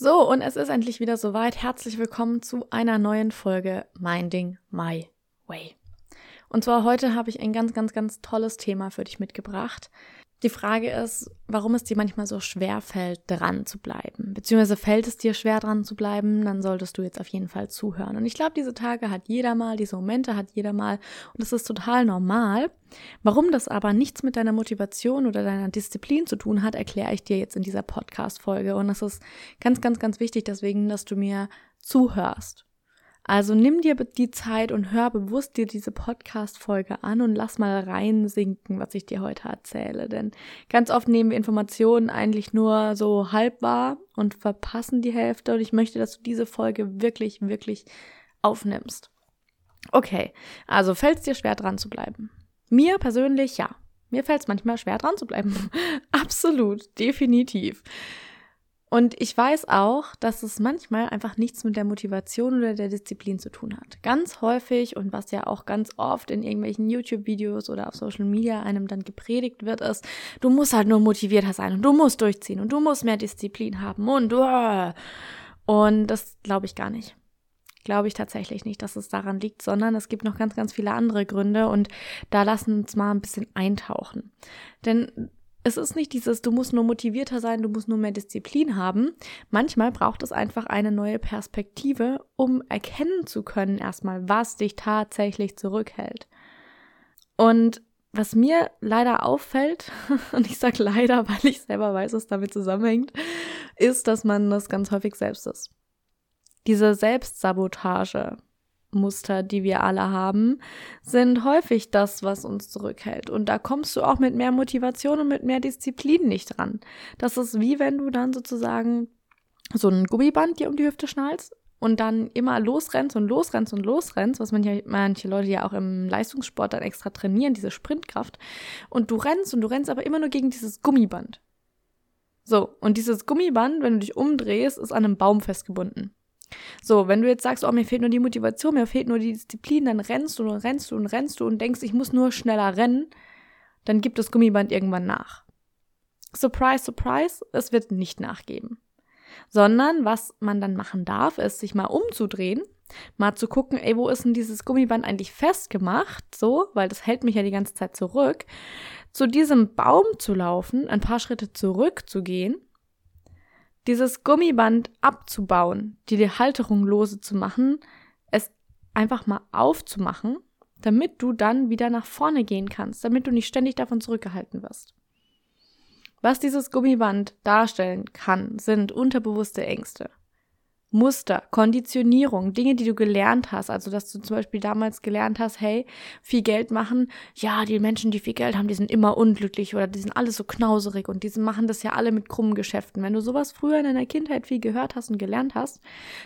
So, und es ist endlich wieder soweit. Herzlich willkommen zu einer neuen Folge Minding My Way. Und zwar heute habe ich ein ganz, ganz, ganz tolles Thema für dich mitgebracht. Die Frage ist, warum es dir manchmal so schwer fällt, dran zu bleiben. Beziehungsweise fällt es dir schwer, dran zu bleiben, dann solltest du jetzt auf jeden Fall zuhören. Und ich glaube, diese Tage hat jeder mal, diese Momente hat jeder mal. Und das ist total normal. Warum das aber nichts mit deiner Motivation oder deiner Disziplin zu tun hat, erkläre ich dir jetzt in dieser Podcast-Folge. Und das ist ganz, ganz, ganz wichtig deswegen, dass du mir zuhörst. Also nimm dir die Zeit und hör bewusst dir diese Podcast-Folge an und lass mal reinsinken, was ich dir heute erzähle. Denn ganz oft nehmen wir Informationen eigentlich nur so halb wahr und verpassen die Hälfte. Und ich möchte, dass du diese Folge wirklich, wirklich aufnimmst. Okay, also fällt es dir schwer dran zu bleiben? Mir persönlich ja. Mir fällt es manchmal schwer dran zu bleiben. Absolut, definitiv. Und ich weiß auch, dass es manchmal einfach nichts mit der Motivation oder der Disziplin zu tun hat. Ganz häufig und was ja auch ganz oft in irgendwelchen YouTube-Videos oder auf Social Media einem dann gepredigt wird, ist, du musst halt nur motivierter sein und du musst durchziehen und du musst mehr Disziplin haben und uh. und das glaube ich gar nicht. Glaube ich tatsächlich nicht, dass es daran liegt, sondern es gibt noch ganz, ganz viele andere Gründe und da lassen wir uns mal ein bisschen eintauchen. Denn es ist nicht dieses, du musst nur motivierter sein, du musst nur mehr Disziplin haben. Manchmal braucht es einfach eine neue Perspektive, um erkennen zu können, erstmal, was dich tatsächlich zurückhält. Und was mir leider auffällt, und ich sage leider, weil ich selber weiß, was damit zusammenhängt, ist, dass man das ganz häufig selbst ist. Diese Selbstsabotage, Muster, die wir alle haben, sind häufig das, was uns zurückhält. Und da kommst du auch mit mehr Motivation und mit mehr Disziplin nicht dran. Das ist wie wenn du dann sozusagen so ein Gummiband dir um die Hüfte schnallst und dann immer losrennst und losrennst und losrennst, was manche, manche Leute ja auch im Leistungssport dann extra trainieren, diese Sprintkraft. Und du rennst und du rennst aber immer nur gegen dieses Gummiband. So, und dieses Gummiband, wenn du dich umdrehst, ist an einem Baum festgebunden. So, wenn du jetzt sagst, oh, mir fehlt nur die Motivation, mir fehlt nur die Disziplin, dann rennst du und rennst du und rennst du und denkst, ich muss nur schneller rennen, dann gibt das Gummiband irgendwann nach. Surprise, surprise, es wird nicht nachgeben. Sondern was man dann machen darf, ist, sich mal umzudrehen, mal zu gucken, ey, wo ist denn dieses Gummiband eigentlich festgemacht, so, weil das hält mich ja die ganze Zeit zurück, zu diesem Baum zu laufen, ein paar Schritte zurückzugehen dieses Gummiband abzubauen, die Halterung lose zu machen, es einfach mal aufzumachen, damit du dann wieder nach vorne gehen kannst, damit du nicht ständig davon zurückgehalten wirst. Was dieses Gummiband darstellen kann, sind unterbewusste Ängste. Muster, Konditionierung, Dinge, die du gelernt hast. Also, dass du zum Beispiel damals gelernt hast, hey, viel Geld machen. Ja, die Menschen, die viel Geld haben, die sind immer unglücklich oder die sind alle so knauserig und die machen das ja alle mit krummen Geschäften. Wenn du sowas früher in deiner Kindheit viel gehört hast und gelernt hast,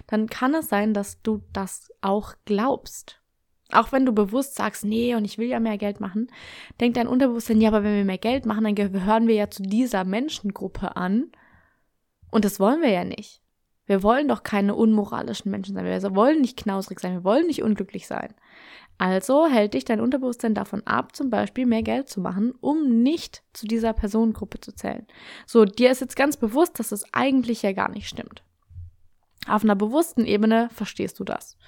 dann kann es sein, dass du das auch glaubst. Auch wenn du bewusst sagst, nee, und ich will ja mehr Geld machen, denkt dein Unterbewusstsein, ja, aber wenn wir mehr Geld machen, dann gehören wir ja zu dieser Menschengruppe an. Und das wollen wir ja nicht. Wir wollen doch keine unmoralischen Menschen sein. Wir wollen nicht knausrig sein. Wir wollen nicht unglücklich sein. Also hält dich dein Unterbewusstsein davon ab, zum Beispiel mehr Geld zu machen, um nicht zu dieser Personengruppe zu zählen. So, dir ist jetzt ganz bewusst, dass es eigentlich ja gar nicht stimmt. Auf einer bewussten Ebene verstehst du das.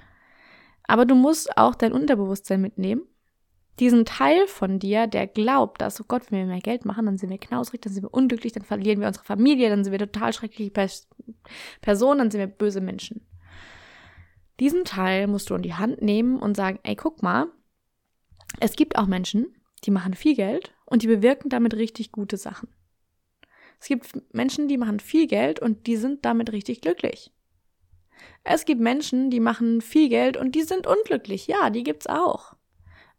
Aber du musst auch dein Unterbewusstsein mitnehmen diesen Teil von dir, der glaubt, dass, oh Gott, wenn wir mehr Geld machen, dann sind wir knausrig, dann sind wir unglücklich, dann verlieren wir unsere Familie, dann sind wir total schreckliche Personen, dann sind wir böse Menschen. Diesen Teil musst du in die Hand nehmen und sagen, ey, guck mal, Es gibt auch Menschen, die machen viel Geld und die bewirken damit richtig gute Sachen. Es gibt Menschen, die machen viel Geld und die sind damit richtig glücklich. Es gibt Menschen, die machen viel Geld und die sind unglücklich. Ja, die gibt's auch.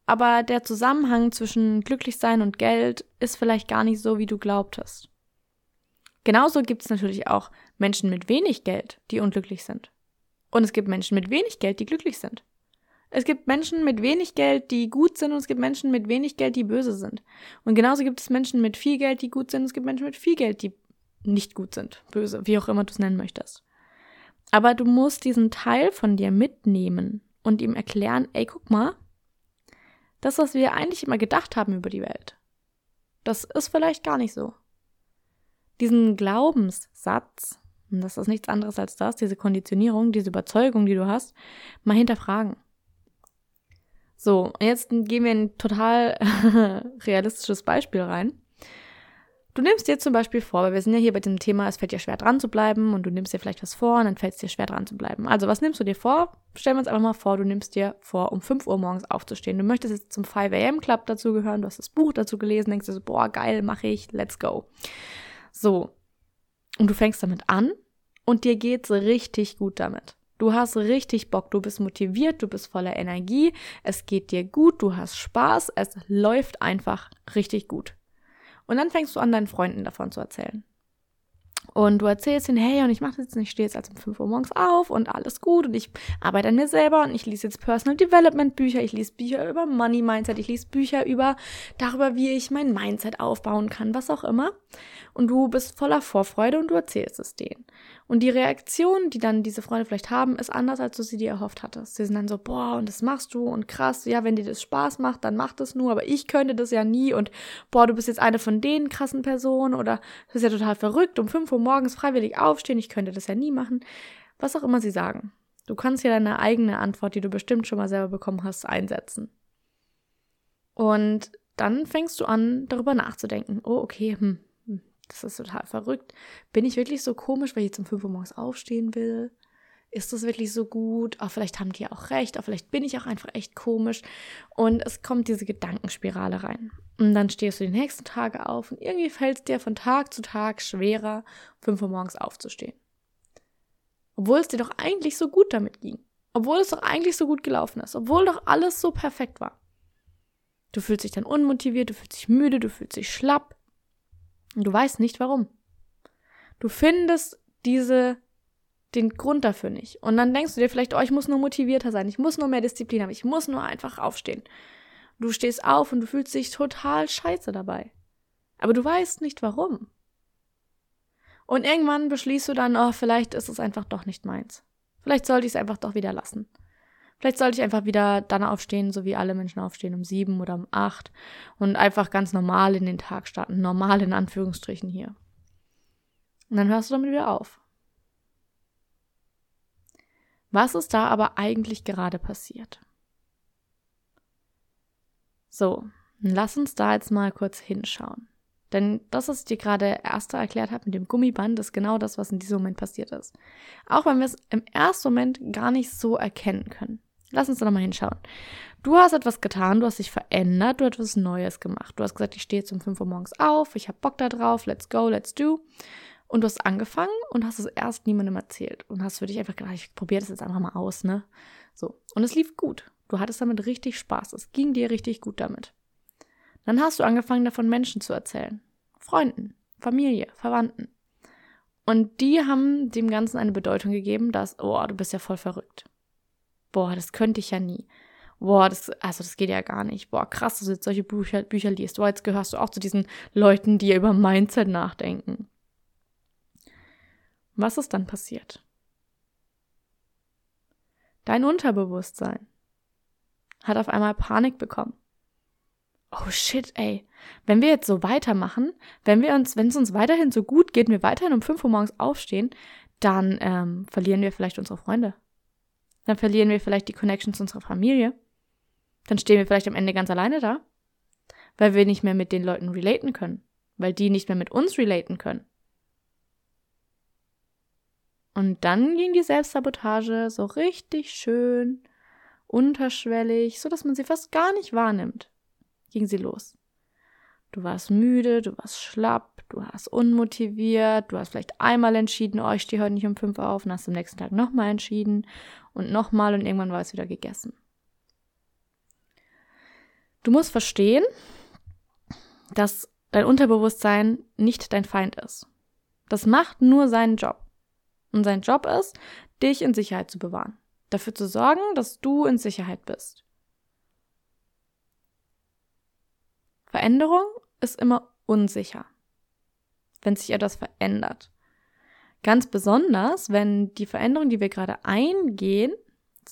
Aber der Zusammenhang zwischen Glücklichsein und Geld ist vielleicht gar nicht so, wie du glaubtest. Genauso gibt es natürlich auch Menschen mit wenig Geld, die unglücklich sind. Und es gibt Menschen mit wenig Geld, die glücklich sind. Es gibt Menschen mit wenig Geld, die gut sind, und es gibt Menschen mit wenig Geld, die böse sind. Und genauso gibt es Menschen mit viel Geld, die gut sind, und es gibt Menschen mit viel Geld, die nicht gut sind, böse, wie auch immer du es nennen möchtest. Aber du musst diesen Teil von dir mitnehmen und ihm erklären, ey, guck mal, das, was wir eigentlich immer gedacht haben über die Welt, das ist vielleicht gar nicht so. Diesen Glaubenssatz, und das ist nichts anderes als das, diese Konditionierung, diese Überzeugung, die du hast, mal hinterfragen. So, jetzt gehen wir in ein total realistisches Beispiel rein. Du nimmst dir zum Beispiel vor, weil wir sind ja hier bei dem Thema, es fällt dir schwer dran zu bleiben und du nimmst dir vielleicht was vor und dann fällt es dir schwer dran zu bleiben. Also was nimmst du dir vor? Stellen wir uns einfach mal vor, du nimmst dir vor, um 5 Uhr morgens aufzustehen. Du möchtest jetzt zum 5 am Club dazugehören, du hast das Buch dazu gelesen, denkst dir so, boah, geil, mache ich, let's go. So. Und du fängst damit an und dir geht's richtig gut damit. Du hast richtig Bock, du bist motiviert, du bist voller Energie, es geht dir gut, du hast Spaß, es läuft einfach richtig gut. Und dann fängst du an, deinen Freunden davon zu erzählen. Und du erzählst ihnen, hey, und ich mache das jetzt nicht, ich stehe jetzt also um 5 Uhr morgens auf und alles gut und ich arbeite an mir selber und ich lese jetzt Personal Development Bücher, ich lese Bücher über Money Mindset, ich lese Bücher über darüber, wie ich mein Mindset aufbauen kann, was auch immer. Und du bist voller Vorfreude und du erzählst es denen. Und die Reaktion, die dann diese Freunde vielleicht haben, ist anders, als du sie dir erhofft hattest. Sie sind dann so, boah, und das machst du und krass, ja, wenn dir das Spaß macht, dann mach das nur, aber ich könnte das ja nie und boah, du bist jetzt eine von den krassen Personen oder das ist ja total verrückt, um 5 Uhr morgens freiwillig aufstehen, ich könnte das ja nie machen. Was auch immer sie sagen. Du kannst ja deine eigene Antwort, die du bestimmt schon mal selber bekommen hast, einsetzen. Und dann fängst du an, darüber nachzudenken. Oh, okay, hm, das ist total verrückt. Bin ich wirklich so komisch, weil ich zum 5 Uhr morgens aufstehen will? Ist das wirklich so gut? Oh, vielleicht haben die ja auch recht, oh, vielleicht bin ich auch einfach echt komisch. Und es kommt diese Gedankenspirale rein. Und dann stehst du die nächsten Tage auf und irgendwie fällt es dir von Tag zu Tag schwerer, um 5 Uhr morgens aufzustehen. Obwohl es dir doch eigentlich so gut damit ging. Obwohl es doch eigentlich so gut gelaufen ist. Obwohl doch alles so perfekt war. Du fühlst dich dann unmotiviert, du fühlst dich müde, du fühlst dich schlapp. Und du weißt nicht warum. Du findest diese, den Grund dafür nicht. Und dann denkst du dir vielleicht, oh, ich muss nur motivierter sein, ich muss nur mehr Disziplin haben, ich muss nur einfach aufstehen. Du stehst auf und du fühlst dich total scheiße dabei. Aber du weißt nicht warum. Und irgendwann beschließt du dann, oh, vielleicht ist es einfach doch nicht meins. Vielleicht sollte ich es einfach doch wieder lassen. Vielleicht sollte ich einfach wieder dann aufstehen, so wie alle Menschen aufstehen, um sieben oder um acht und einfach ganz normal in den Tag starten. Normal in Anführungsstrichen hier. Und dann hörst du damit wieder auf. Was ist da aber eigentlich gerade passiert? So, lass uns da jetzt mal kurz hinschauen. Denn das, was ich dir gerade erst erklärt habe mit dem Gummiband, ist genau das, was in diesem Moment passiert ist. Auch wenn wir es im ersten Moment gar nicht so erkennen können. Lass uns da nochmal hinschauen. Du hast etwas getan, du hast dich verändert, du hast etwas Neues gemacht. Du hast gesagt, ich stehe jetzt um 5 Uhr morgens auf, ich habe Bock da drauf, let's go, let's do. Und du hast angefangen und hast es erst niemandem erzählt und hast für dich einfach gedacht, ich probiere das jetzt einfach mal aus, ne? So. Und es lief gut. Du hattest damit richtig Spaß. Es ging dir richtig gut damit. Dann hast du angefangen, davon Menschen zu erzählen. Freunden, Familie, Verwandten. Und die haben dem Ganzen eine Bedeutung gegeben, dass, oh, du bist ja voll verrückt boah, das könnte ich ja nie. Boah, das, also das geht ja gar nicht. Boah, krass, dass du jetzt solche Bücher, Bücher liest. Boah, jetzt gehörst du auch zu diesen Leuten, die über Mindset nachdenken. Was ist dann passiert? Dein Unterbewusstsein hat auf einmal Panik bekommen. Oh shit, ey. Wenn wir jetzt so weitermachen, wenn wir uns, wenn es uns weiterhin so gut geht, wir weiterhin um 5 Uhr morgens aufstehen, dann ähm, verlieren wir vielleicht unsere Freunde. Dann verlieren wir vielleicht die Connection zu unserer Familie. Dann stehen wir vielleicht am Ende ganz alleine da, weil wir nicht mehr mit den Leuten relaten können, weil die nicht mehr mit uns relaten können. Und dann ging die Selbstsabotage so richtig schön unterschwellig, so dass man sie fast gar nicht wahrnimmt, ging sie los. Du warst müde, du warst schlapp, du warst unmotiviert, du hast vielleicht einmal entschieden, oh, ich stehe heute nicht um fünf auf und hast am nächsten Tag nochmal entschieden und nochmal und irgendwann war es wieder gegessen. Du musst verstehen, dass dein Unterbewusstsein nicht dein Feind ist. Das macht nur seinen Job. Und sein Job ist, dich in Sicherheit zu bewahren. Dafür zu sorgen, dass du in Sicherheit bist. Veränderung ist immer unsicher, wenn sich etwas verändert. Ganz besonders, wenn die Veränderung, die wir gerade eingehen,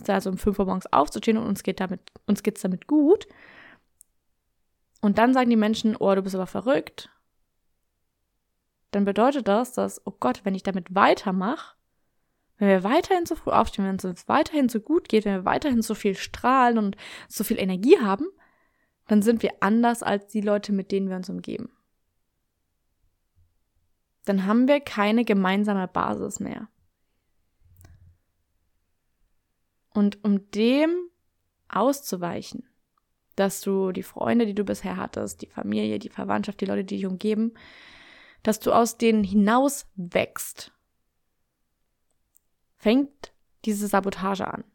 also um 5 Uhr morgens aufzustehen und uns geht damit, uns geht's damit gut, und dann sagen die Menschen, oh, du bist aber verrückt, dann bedeutet das, dass, oh Gott, wenn ich damit weitermache, wenn wir weiterhin so früh aufstehen, wenn es uns weiterhin so gut geht, wenn wir weiterhin so viel strahlen und so viel Energie haben, dann sind wir anders als die Leute, mit denen wir uns umgeben. Dann haben wir keine gemeinsame Basis mehr. Und um dem auszuweichen, dass du die Freunde, die du bisher hattest, die Familie, die Verwandtschaft, die Leute, die dich umgeben, dass du aus denen hinaus wächst, fängt diese Sabotage an.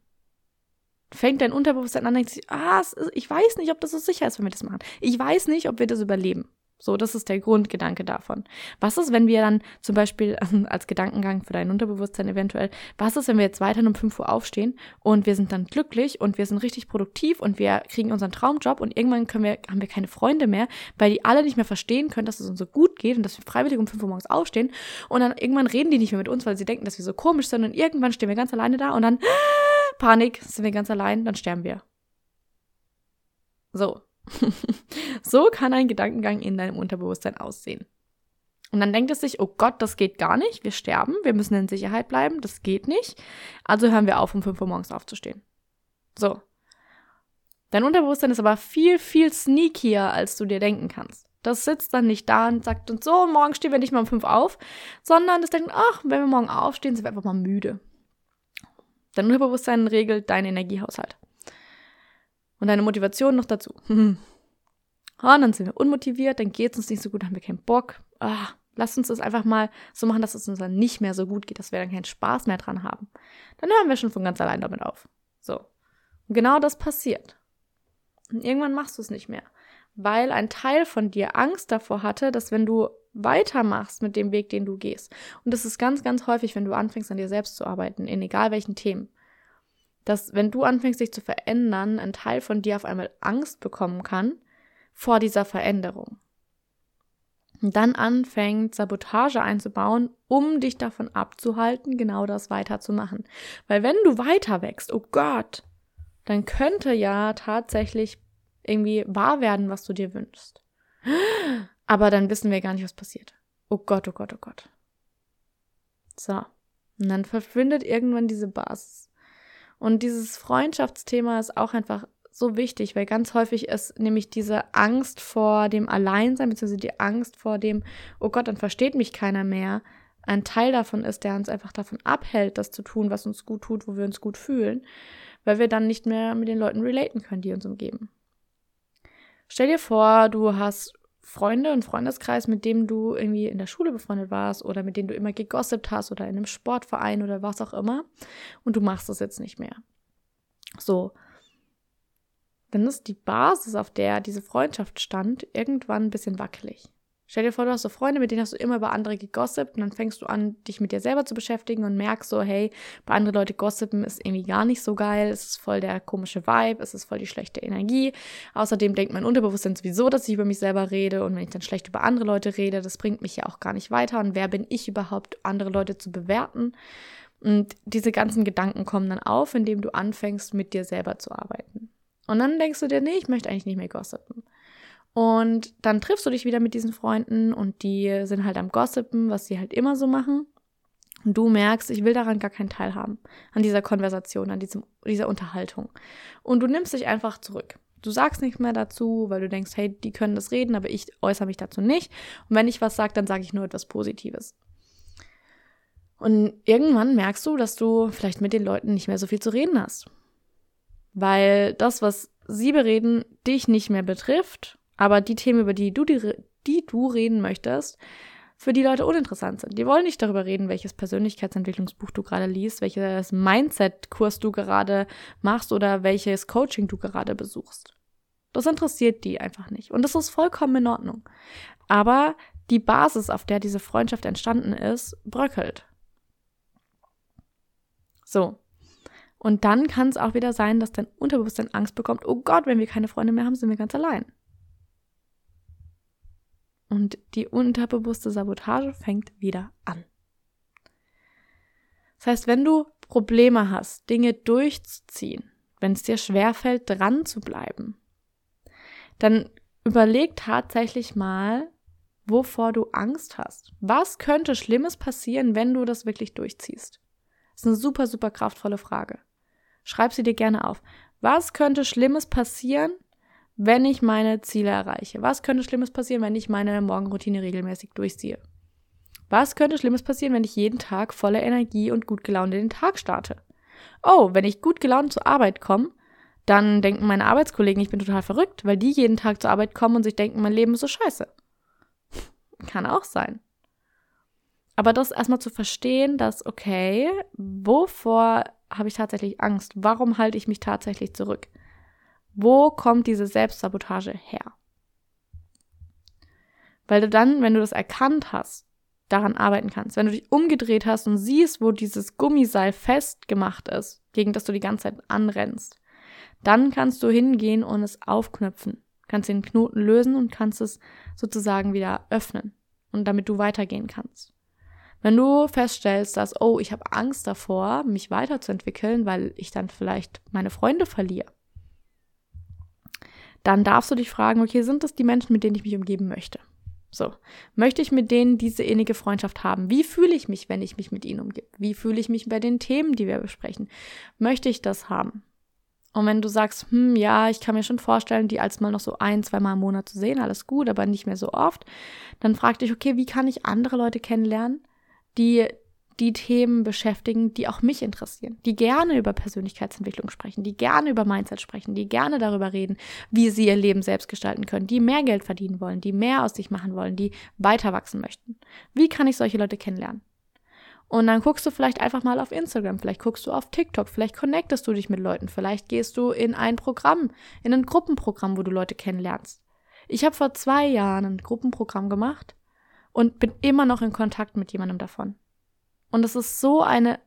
Fängt dein Unterbewusstsein an, denkt sich, ah, ich weiß nicht, ob das so sicher ist, wenn wir das machen. Ich weiß nicht, ob wir das überleben. So, das ist der Grundgedanke davon. Was ist, wenn wir dann zum Beispiel als Gedankengang für dein Unterbewusstsein eventuell, was ist, wenn wir jetzt weiterhin um 5 Uhr aufstehen und wir sind dann glücklich und wir sind richtig produktiv und wir kriegen unseren Traumjob und irgendwann können wir, haben wir keine Freunde mehr, weil die alle nicht mehr verstehen können, dass es uns so gut geht und dass wir freiwillig um 5 Uhr morgens aufstehen und dann irgendwann reden die nicht mehr mit uns, weil sie denken, dass wir so komisch sind und irgendwann stehen wir ganz alleine da und dann Panik, sind wir ganz allein, dann sterben wir. So, so kann ein Gedankengang in deinem Unterbewusstsein aussehen. Und dann denkt es sich, oh Gott, das geht gar nicht, wir sterben, wir müssen in Sicherheit bleiben, das geht nicht. Also hören wir auf, um 5 Uhr morgens aufzustehen. So. Dein Unterbewusstsein ist aber viel, viel sneakier, als du dir denken kannst. Das sitzt dann nicht da und sagt uns so, morgen stehen wir nicht mal um 5 auf, sondern das denkt, ach, wenn wir morgen aufstehen, sind wir einfach mal müde. Dein Unterbewusstsein regelt deinen Energiehaushalt. Und deine Motivation noch dazu. Und dann sind wir unmotiviert, dann geht es uns nicht so gut, dann haben wir keinen Bock. Ah, lass uns das einfach mal so machen, dass es uns dann nicht mehr so gut geht, dass wir dann keinen Spaß mehr dran haben. Dann hören wir schon von ganz allein damit auf. So. Und genau das passiert. Und irgendwann machst du es nicht mehr. Weil ein Teil von dir Angst davor hatte, dass wenn du weitermachst mit dem Weg, den du gehst, und das ist ganz, ganz häufig, wenn du anfängst, an dir selbst zu arbeiten, in egal welchen Themen, dass wenn du anfängst, dich zu verändern, ein Teil von dir auf einmal Angst bekommen kann vor dieser Veränderung. Und dann anfängt, Sabotage einzubauen, um dich davon abzuhalten, genau das weiterzumachen. Weil wenn du weiter wächst, oh Gott, dann könnte ja tatsächlich irgendwie wahr werden, was du dir wünschst. Aber dann wissen wir gar nicht, was passiert. Oh Gott, oh Gott, oh Gott. So. Und dann verschwindet irgendwann diese Basis. Und dieses Freundschaftsthema ist auch einfach so wichtig, weil ganz häufig ist nämlich diese Angst vor dem Alleinsein, beziehungsweise die Angst vor dem, oh Gott, dann versteht mich keiner mehr, ein Teil davon ist, der uns einfach davon abhält, das zu tun, was uns gut tut, wo wir uns gut fühlen, weil wir dann nicht mehr mit den Leuten relaten können, die uns umgeben. Stell dir vor, du hast Freunde und Freundeskreis, mit dem du irgendwie in der Schule befreundet warst oder mit denen du immer gegossipt hast oder in einem Sportverein oder was auch immer und du machst das jetzt nicht mehr. So. Dann ist die Basis, auf der diese Freundschaft stand, irgendwann ein bisschen wackelig. Stell dir vor, du hast so Freunde, mit denen hast du immer über andere gegossipt und dann fängst du an, dich mit dir selber zu beschäftigen und merkst so, hey, bei anderen Leute gossipen ist irgendwie gar nicht so geil, es ist voll der komische Vibe, es ist voll die schlechte Energie. Außerdem denkt mein Unterbewusstsein sowieso, dass ich über mich selber rede und wenn ich dann schlecht über andere Leute rede, das bringt mich ja auch gar nicht weiter und wer bin ich überhaupt, andere Leute zu bewerten? Und diese ganzen Gedanken kommen dann auf, indem du anfängst, mit dir selber zu arbeiten. Und dann denkst du dir, nee, ich möchte eigentlich nicht mehr gossipen. Und dann triffst du dich wieder mit diesen Freunden und die sind halt am Gossipen, was sie halt immer so machen. Und du merkst, ich will daran gar keinen Teil haben, an dieser Konversation, an diesem, dieser Unterhaltung. Und du nimmst dich einfach zurück. Du sagst nichts mehr dazu, weil du denkst, hey, die können das reden, aber ich äußere mich dazu nicht. Und wenn ich was sage, dann sage ich nur etwas Positives. Und irgendwann merkst du, dass du vielleicht mit den Leuten nicht mehr so viel zu reden hast. Weil das, was sie bereden, dich nicht mehr betrifft, aber die Themen, über die du, die, die du reden möchtest, für die Leute uninteressant sind. Die wollen nicht darüber reden, welches Persönlichkeitsentwicklungsbuch du gerade liest, welches Mindset-Kurs du gerade machst oder welches Coaching du gerade besuchst. Das interessiert die einfach nicht. Und das ist vollkommen in Ordnung. Aber die Basis, auf der diese Freundschaft entstanden ist, bröckelt. So. Und dann kann es auch wieder sein, dass dein Unterbewusstsein Angst bekommt, oh Gott, wenn wir keine Freunde mehr haben, sind wir ganz allein. Und die unterbewusste Sabotage fängt wieder an. Das heißt, wenn du Probleme hast, Dinge durchzuziehen, wenn es dir schwerfällt, dran zu bleiben, dann überleg tatsächlich mal, wovor du Angst hast. Was könnte Schlimmes passieren, wenn du das wirklich durchziehst? Das ist eine super, super kraftvolle Frage. Schreib sie dir gerne auf. Was könnte Schlimmes passieren, wenn ich meine Ziele erreiche? Was könnte Schlimmes passieren, wenn ich meine Morgenroutine regelmäßig durchziehe? Was könnte Schlimmes passieren, wenn ich jeden Tag voller Energie und gut gelaunt in den Tag starte? Oh, wenn ich gut gelaunt zur Arbeit komme, dann denken meine Arbeitskollegen, ich bin total verrückt, weil die jeden Tag zur Arbeit kommen und sich denken, mein Leben ist so scheiße. Kann auch sein. Aber das erstmal zu verstehen, dass, okay, wovor habe ich tatsächlich Angst? Warum halte ich mich tatsächlich zurück? Wo kommt diese Selbstsabotage her? Weil du dann, wenn du das erkannt hast, daran arbeiten kannst. Wenn du dich umgedreht hast und siehst, wo dieses Gummiseil festgemacht ist, gegen das du die ganze Zeit anrennst, dann kannst du hingehen und es aufknöpfen. Kannst den Knoten lösen und kannst es sozusagen wieder öffnen und damit du weitergehen kannst. Wenn du feststellst, dass, oh, ich habe Angst davor, mich weiterzuentwickeln, weil ich dann vielleicht meine Freunde verliere, dann darfst du dich fragen, okay, sind das die Menschen, mit denen ich mich umgeben möchte? So, möchte ich mit denen diese innige Freundschaft haben? Wie fühle ich mich, wenn ich mich mit ihnen umgebe? Wie fühle ich mich bei den Themen, die wir besprechen? Möchte ich das haben? Und wenn du sagst, hm, ja, ich kann mir schon vorstellen, die als mal noch so ein, zweimal im Monat zu sehen, alles gut, aber nicht mehr so oft, dann frag dich, okay, wie kann ich andere Leute kennenlernen, die die Themen beschäftigen, die auch mich interessieren, die gerne über Persönlichkeitsentwicklung sprechen, die gerne über Mindset sprechen, die gerne darüber reden, wie sie ihr Leben selbst gestalten können, die mehr Geld verdienen wollen, die mehr aus sich machen wollen, die weiter wachsen möchten. Wie kann ich solche Leute kennenlernen? Und dann guckst du vielleicht einfach mal auf Instagram, vielleicht guckst du auf TikTok, vielleicht connectest du dich mit Leuten, vielleicht gehst du in ein Programm, in ein Gruppenprogramm, wo du Leute kennenlernst. Ich habe vor zwei Jahren ein Gruppenprogramm gemacht und bin immer noch in Kontakt mit jemandem davon. Und es ist so eine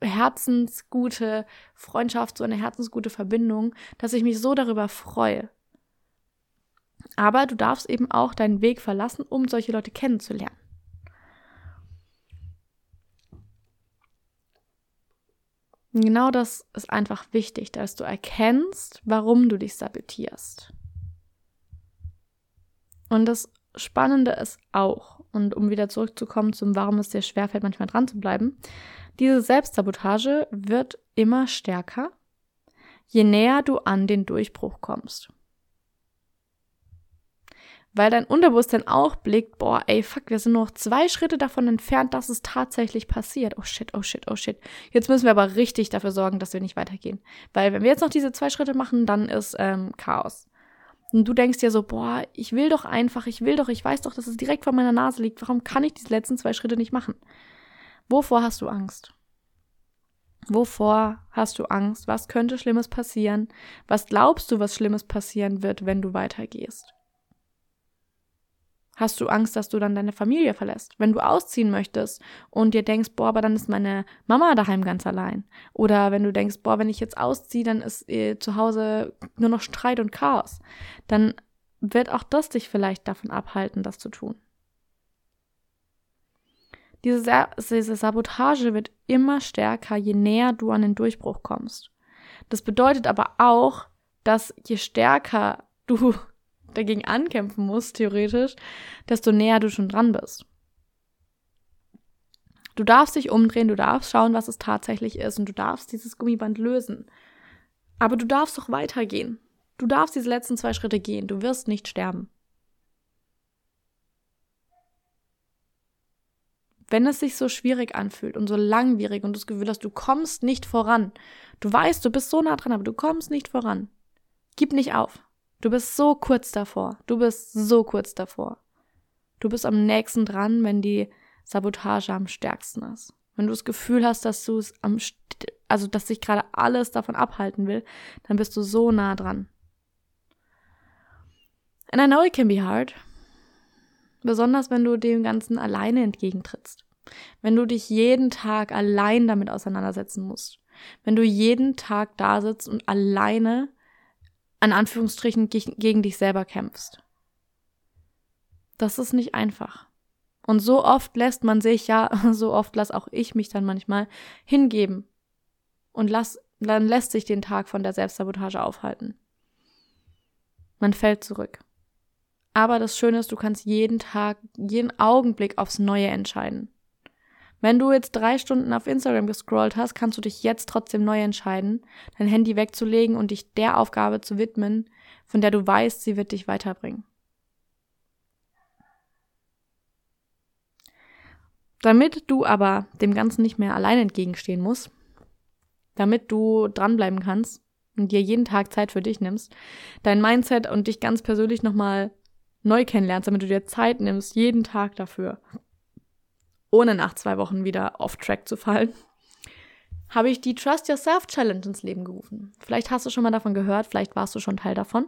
herzensgute Freundschaft, so eine herzensgute Verbindung, dass ich mich so darüber freue. Aber du darfst eben auch deinen Weg verlassen, um solche Leute kennenzulernen. genau das ist einfach wichtig, dass du erkennst, warum du dich sabotierst. Und das Spannende ist auch, und um wieder zurückzukommen zum, warum es dir schwerfällt, manchmal dran zu bleiben, diese Selbstsabotage wird immer stärker, je näher du an den Durchbruch kommst weil dein Unterbewusstsein auch blickt, boah, ey, fuck, wir sind noch zwei Schritte davon entfernt, dass es tatsächlich passiert. Oh shit, oh shit, oh shit. Jetzt müssen wir aber richtig dafür sorgen, dass wir nicht weitergehen. Weil wenn wir jetzt noch diese zwei Schritte machen, dann ist ähm, Chaos. Und du denkst dir so, boah, ich will doch einfach, ich will doch, ich weiß doch, dass es direkt vor meiner Nase liegt. Warum kann ich diese letzten zwei Schritte nicht machen? Wovor hast du Angst? Wovor hast du Angst? Was könnte Schlimmes passieren? Was glaubst du, was Schlimmes passieren wird, wenn du weitergehst? Hast du Angst, dass du dann deine Familie verlässt? Wenn du ausziehen möchtest und dir denkst, boah, aber dann ist meine Mama daheim ganz allein. Oder wenn du denkst, boah, wenn ich jetzt ausziehe, dann ist äh, zu Hause nur noch Streit und Chaos. Dann wird auch das dich vielleicht davon abhalten, das zu tun. Diese, diese Sabotage wird immer stärker, je näher du an den Durchbruch kommst. Das bedeutet aber auch, dass je stärker du dagegen ankämpfen musst, theoretisch, desto näher du schon dran bist. Du darfst dich umdrehen, du darfst schauen, was es tatsächlich ist und du darfst dieses Gummiband lösen. Aber du darfst doch weitergehen. Du darfst diese letzten zwei Schritte gehen. Du wirst nicht sterben. wenn es sich so schwierig anfühlt und so langwierig und du das Gefühl hast, du kommst nicht voran, du weißt, du bist so nah dran, aber du kommst nicht voran, gib nicht auf. Du bist so kurz davor. Du bist so kurz davor. Du bist am nächsten dran, wenn die Sabotage am stärksten ist. Wenn du das Gefühl hast, dass du es am, also dass sich gerade alles davon abhalten will, dann bist du so nah dran. And I know it can be hard. Besonders wenn du dem Ganzen alleine entgegentrittst. Wenn du dich jeden Tag allein damit auseinandersetzen musst. Wenn du jeden Tag da sitzt und alleine, an Anführungsstrichen, gegen dich selber kämpfst. Das ist nicht einfach. Und so oft lässt man sich, ja, so oft lass auch ich mich dann manchmal hingeben. Und lass, dann lässt sich den Tag von der Selbstsabotage aufhalten. Man fällt zurück. Aber das Schöne ist, du kannst jeden Tag, jeden Augenblick aufs Neue entscheiden. Wenn du jetzt drei Stunden auf Instagram gescrollt hast, kannst du dich jetzt trotzdem neu entscheiden, dein Handy wegzulegen und dich der Aufgabe zu widmen, von der du weißt, sie wird dich weiterbringen. Damit du aber dem Ganzen nicht mehr allein entgegenstehen musst, damit du dranbleiben kannst und dir jeden Tag Zeit für dich nimmst, dein Mindset und dich ganz persönlich nochmal neu kennenlernst, damit du dir Zeit nimmst, jeden Tag dafür, ohne nach zwei Wochen wieder off track zu fallen, habe ich die Trust Yourself Challenge ins Leben gerufen. Vielleicht hast du schon mal davon gehört, vielleicht warst du schon Teil davon.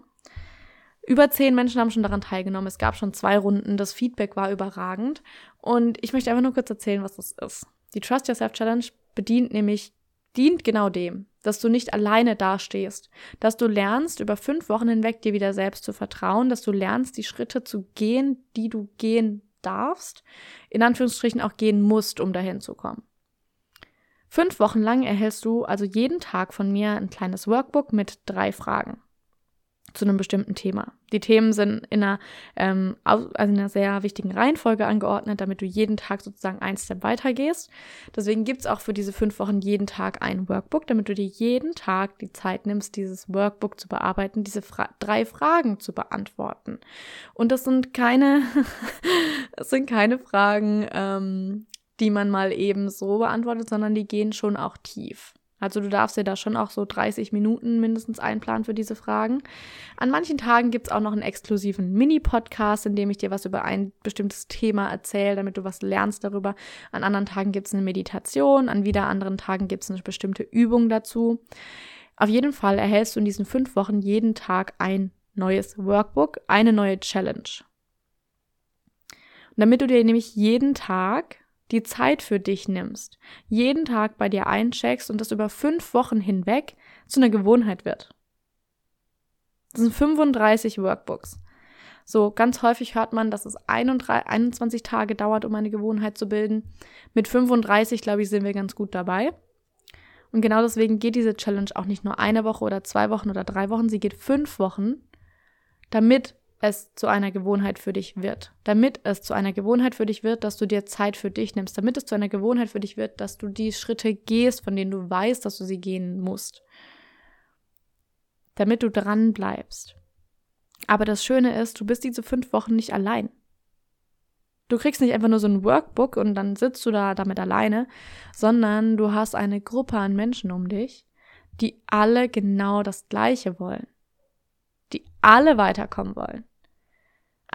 Über zehn Menschen haben schon daran teilgenommen. Es gab schon zwei Runden. Das Feedback war überragend. Und ich möchte einfach nur kurz erzählen, was das ist. Die Trust Yourself Challenge bedient nämlich, dient genau dem, dass du nicht alleine dastehst, dass du lernst, über fünf Wochen hinweg dir wieder selbst zu vertrauen, dass du lernst, die Schritte zu gehen, die du gehen darfst, in Anführungsstrichen auch gehen musst, um dahin zu kommen. Fünf Wochen lang erhältst du also jeden Tag von mir ein kleines Workbook mit drei Fragen zu einem bestimmten Thema. Die Themen sind in einer, ähm, also in einer sehr wichtigen Reihenfolge angeordnet, damit du jeden Tag sozusagen ein Step weiter gehst. Deswegen gibt es auch für diese fünf Wochen jeden Tag ein Workbook, damit du dir jeden Tag die Zeit nimmst, dieses Workbook zu bearbeiten, diese Fra drei Fragen zu beantworten. Und das sind keine, das sind keine Fragen, ähm, die man mal eben so beantwortet, sondern die gehen schon auch tief. Also du darfst dir da schon auch so 30 Minuten mindestens einplanen für diese Fragen. An manchen Tagen gibt es auch noch einen exklusiven Mini-Podcast, in dem ich dir was über ein bestimmtes Thema erzähle, damit du was lernst darüber. An anderen Tagen gibt es eine Meditation, an wieder anderen Tagen gibt es eine bestimmte Übung dazu. Auf jeden Fall erhältst du in diesen fünf Wochen jeden Tag ein neues Workbook, eine neue Challenge. Und damit du dir nämlich jeden Tag die Zeit für dich nimmst, jeden Tag bei dir eincheckst und das über fünf Wochen hinweg zu einer Gewohnheit wird. Das sind 35 Workbooks. So, ganz häufig hört man, dass es 21 Tage dauert, um eine Gewohnheit zu bilden. Mit 35, glaube ich, sind wir ganz gut dabei. Und genau deswegen geht diese Challenge auch nicht nur eine Woche oder zwei Wochen oder drei Wochen, sie geht fünf Wochen, damit es zu einer Gewohnheit für dich wird. Damit es zu einer Gewohnheit für dich wird, dass du dir Zeit für dich nimmst. Damit es zu einer Gewohnheit für dich wird, dass du die Schritte gehst, von denen du weißt, dass du sie gehen musst. Damit du dran bleibst. Aber das Schöne ist, du bist diese fünf Wochen nicht allein. Du kriegst nicht einfach nur so ein Workbook und dann sitzt du da damit alleine, sondern du hast eine Gruppe an Menschen um dich, die alle genau das Gleiche wollen die alle weiterkommen wollen.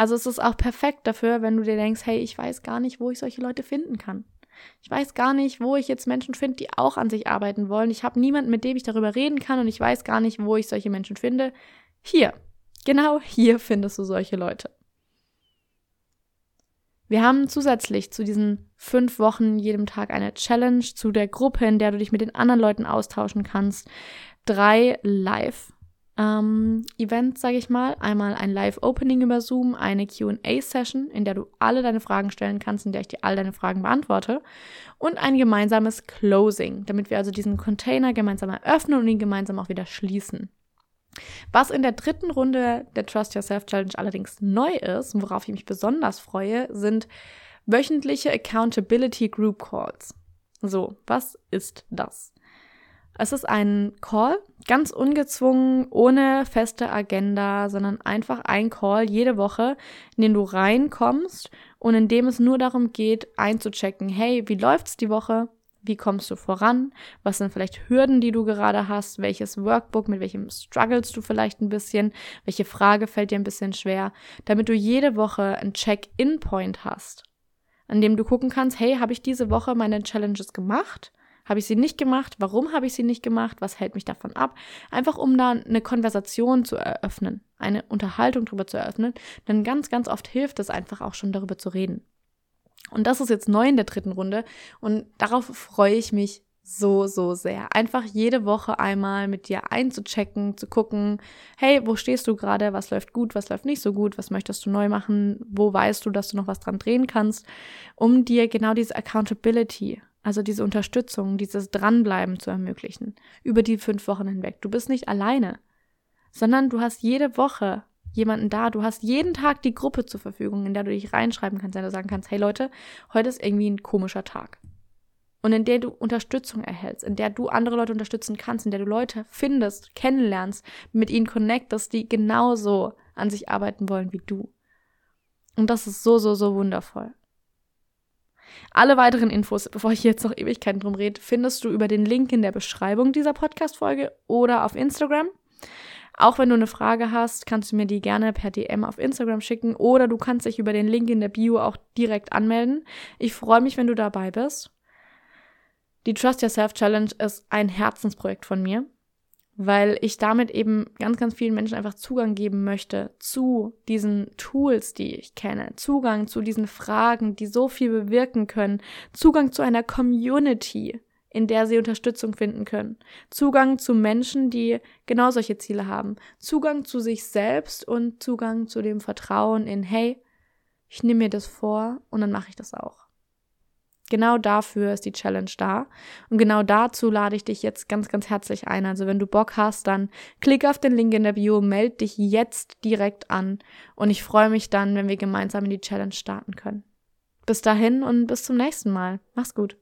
Also es ist auch perfekt dafür, wenn du dir denkst, hey, ich weiß gar nicht, wo ich solche Leute finden kann. Ich weiß gar nicht, wo ich jetzt Menschen finde, die auch an sich arbeiten wollen. Ich habe niemanden, mit dem ich darüber reden kann und ich weiß gar nicht, wo ich solche Menschen finde. Hier, genau hier findest du solche Leute. Wir haben zusätzlich zu diesen fünf Wochen jedem Tag eine Challenge zu der Gruppe, in der du dich mit den anderen Leuten austauschen kannst. Drei Live ähm, Events, sage ich mal. Einmal ein Live-Opening über Zoom, eine QA-Session, in der du alle deine Fragen stellen kannst, in der ich dir all deine Fragen beantworte. Und ein gemeinsames Closing, damit wir also diesen Container gemeinsam eröffnen und ihn gemeinsam auch wieder schließen. Was in der dritten Runde der Trust Yourself Challenge allerdings neu ist und worauf ich mich besonders freue, sind wöchentliche Accountability Group Calls. So, was ist das? Es ist ein Call, ganz ungezwungen, ohne feste Agenda, sondern einfach ein Call jede Woche, in den du reinkommst und in dem es nur darum geht, einzuchecken, hey, wie läuft's die Woche? Wie kommst du voran? Was sind vielleicht Hürden, die du gerade hast? Welches Workbook, mit welchem struggles du vielleicht ein bisschen? Welche Frage fällt dir ein bisschen schwer? Damit du jede Woche ein Check-in-Point hast, an dem du gucken kannst, hey, habe ich diese Woche meine Challenges gemacht? Habe ich sie nicht gemacht? Warum habe ich sie nicht gemacht? Was hält mich davon ab? Einfach um da eine Konversation zu eröffnen, eine Unterhaltung darüber zu eröffnen. Denn ganz, ganz oft hilft es einfach auch schon darüber zu reden. Und das ist jetzt neu in der dritten Runde und darauf freue ich mich so, so sehr. Einfach jede Woche einmal mit dir einzuchecken, zu gucken, hey, wo stehst du gerade, was läuft gut, was läuft nicht so gut, was möchtest du neu machen, wo weißt du, dass du noch was dran drehen kannst, um dir genau diese Accountability also diese Unterstützung, dieses Dranbleiben zu ermöglichen über die fünf Wochen hinweg. Du bist nicht alleine, sondern du hast jede Woche jemanden da. Du hast jeden Tag die Gruppe zur Verfügung, in der du dich reinschreiben kannst, in der du sagen kannst, hey Leute, heute ist irgendwie ein komischer Tag. Und in der du Unterstützung erhältst, in der du andere Leute unterstützen kannst, in der du Leute findest, kennenlernst, mit ihnen connectest, die genauso an sich arbeiten wollen wie du. Und das ist so, so, so wundervoll. Alle weiteren Infos, bevor ich jetzt noch Ewigkeiten drum rede, findest du über den Link in der Beschreibung dieser Podcast-Folge oder auf Instagram. Auch wenn du eine Frage hast, kannst du mir die gerne per DM auf Instagram schicken oder du kannst dich über den Link in der Bio auch direkt anmelden. Ich freue mich, wenn du dabei bist. Die Trust Yourself Challenge ist ein Herzensprojekt von mir weil ich damit eben ganz, ganz vielen Menschen einfach Zugang geben möchte zu diesen Tools, die ich kenne, Zugang zu diesen Fragen, die so viel bewirken können, Zugang zu einer Community, in der sie Unterstützung finden können, Zugang zu Menschen, die genau solche Ziele haben, Zugang zu sich selbst und Zugang zu dem Vertrauen in, hey, ich nehme mir das vor und dann mache ich das auch. Genau dafür ist die Challenge da. Und genau dazu lade ich dich jetzt ganz, ganz herzlich ein. Also wenn du Bock hast, dann klick auf den Link in der Bio, melde dich jetzt direkt an. Und ich freue mich dann, wenn wir gemeinsam in die Challenge starten können. Bis dahin und bis zum nächsten Mal. Mach's gut.